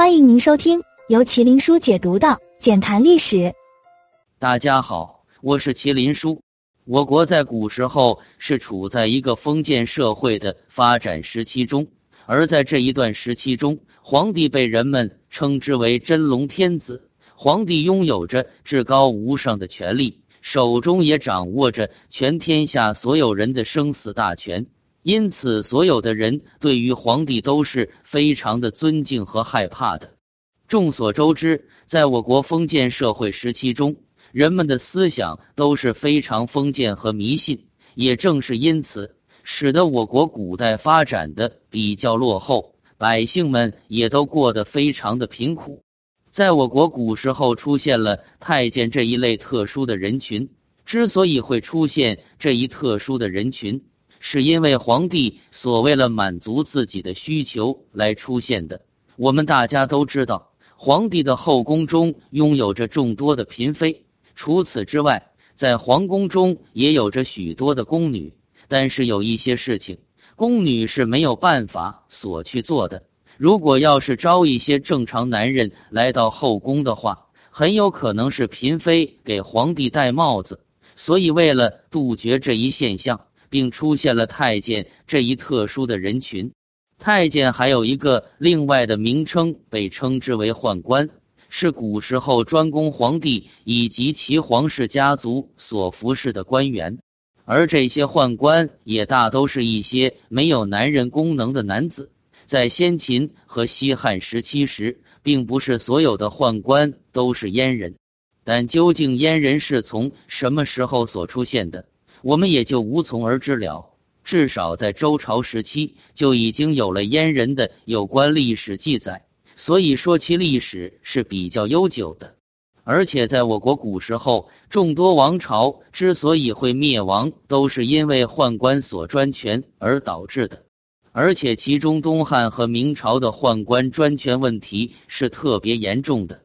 欢迎您收听由麒麟书解读的《简谈历史》。大家好，我是麒麟书。我国在古时候是处在一个封建社会的发展时期中，而在这一段时期中，皇帝被人们称之为真龙天子。皇帝拥有着至高无上的权力，手中也掌握着全天下所有人的生死大权。因此，所有的人对于皇帝都是非常的尊敬和害怕的。众所周知，在我国封建社会时期中，人们的思想都是非常封建和迷信。也正是因此，使得我国古代发展的比较落后，百姓们也都过得非常的贫苦。在我国古时候，出现了太监这一类特殊的人群。之所以会出现这一特殊的人群，是因为皇帝所为了满足自己的需求来出现的。我们大家都知道，皇帝的后宫中拥有着众多的嫔妃，除此之外，在皇宫中也有着许多的宫女。但是有一些事情，宫女是没有办法所去做的。如果要是招一些正常男人来到后宫的话，很有可能是嫔妃给皇帝戴帽子。所以，为了杜绝这一现象。并出现了太监这一特殊的人群。太监还有一个另外的名称，被称之为宦官，是古时候专供皇帝以及其皇室家族所服侍的官员。而这些宦官也大都是一些没有男人功能的男子。在先秦和西汉时期时，并不是所有的宦官都是阉人，但究竟阉人是从什么时候所出现的？我们也就无从而知了。至少在周朝时期就已经有了阉人的有关历史记载，所以说其历史是比较悠久的。而且在我国古时候，众多王朝之所以会灭亡，都是因为宦官所专权而导致的。而且其中东汉和明朝的宦官专权问题是特别严重的。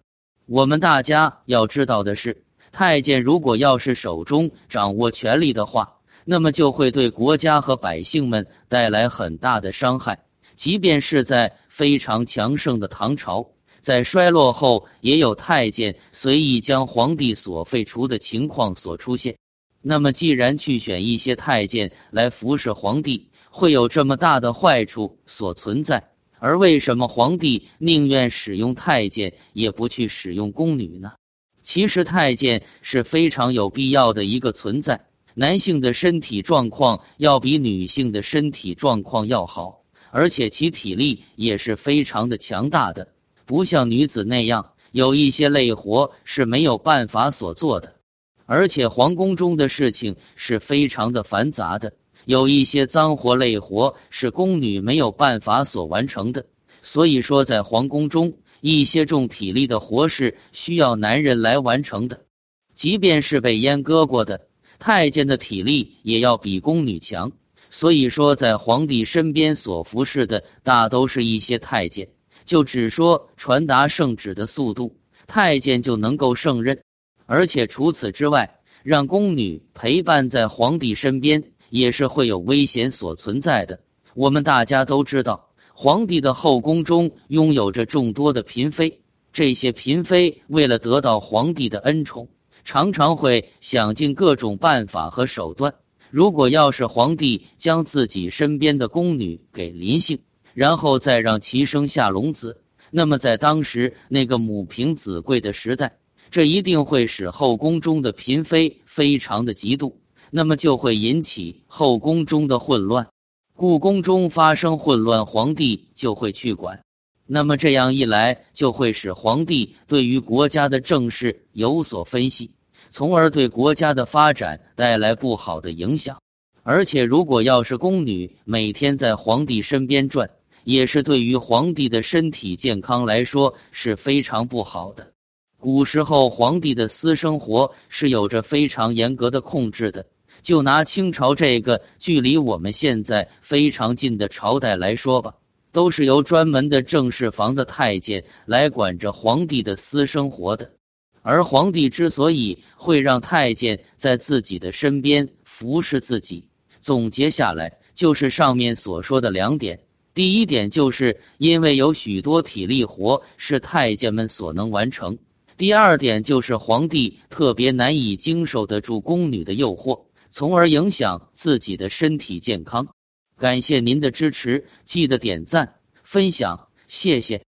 我们大家要知道的是。太监如果要是手中掌握权力的话，那么就会对国家和百姓们带来很大的伤害。即便是在非常强盛的唐朝，在衰落后，也有太监随意将皇帝所废除的情况所出现。那么，既然去选一些太监来服侍皇帝，会有这么大的坏处所存在，而为什么皇帝宁愿使用太监，也不去使用宫女呢？其实太监是非常有必要的一个存在。男性的身体状况要比女性的身体状况要好，而且其体力也是非常的强大的，不像女子那样有一些累活是没有办法所做的。而且皇宫中的事情是非常的繁杂的，有一些脏活累活是宫女没有办法所完成的。所以说，在皇宫中。一些重体力的活事需要男人来完成的，即便是被阉割过的太监的体力也要比宫女强。所以说，在皇帝身边所服侍的大都是一些太监。就只说传达圣旨的速度，太监就能够胜任。而且除此之外，让宫女陪伴在皇帝身边也是会有危险所存在的。我们大家都知道。皇帝的后宫中拥有着众多的嫔妃，这些嫔妃为了得到皇帝的恩宠，常常会想尽各种办法和手段。如果要是皇帝将自己身边的宫女给临幸，然后再让其生下龙子，那么在当时那个母凭子贵的时代，这一定会使后宫中的嫔妃非常的嫉妒，那么就会引起后宫中的混乱。故宫中发生混乱，皇帝就会去管。那么这样一来，就会使皇帝对于国家的政事有所分析，从而对国家的发展带来不好的影响。而且，如果要是宫女每天在皇帝身边转，也是对于皇帝的身体健康来说是非常不好的。古时候，皇帝的私生活是有着非常严格的控制的。就拿清朝这个距离我们现在非常近的朝代来说吧，都是由专门的正室房的太监来管着皇帝的私生活的。而皇帝之所以会让太监在自己的身边服侍自己，总结下来就是上面所说的两点：第一点就是因为有许多体力活是太监们所能完成；第二点就是皇帝特别难以经受得住宫女的诱惑，从而影响自己的身体健康。感谢您的支持，记得点赞分享，谢谢。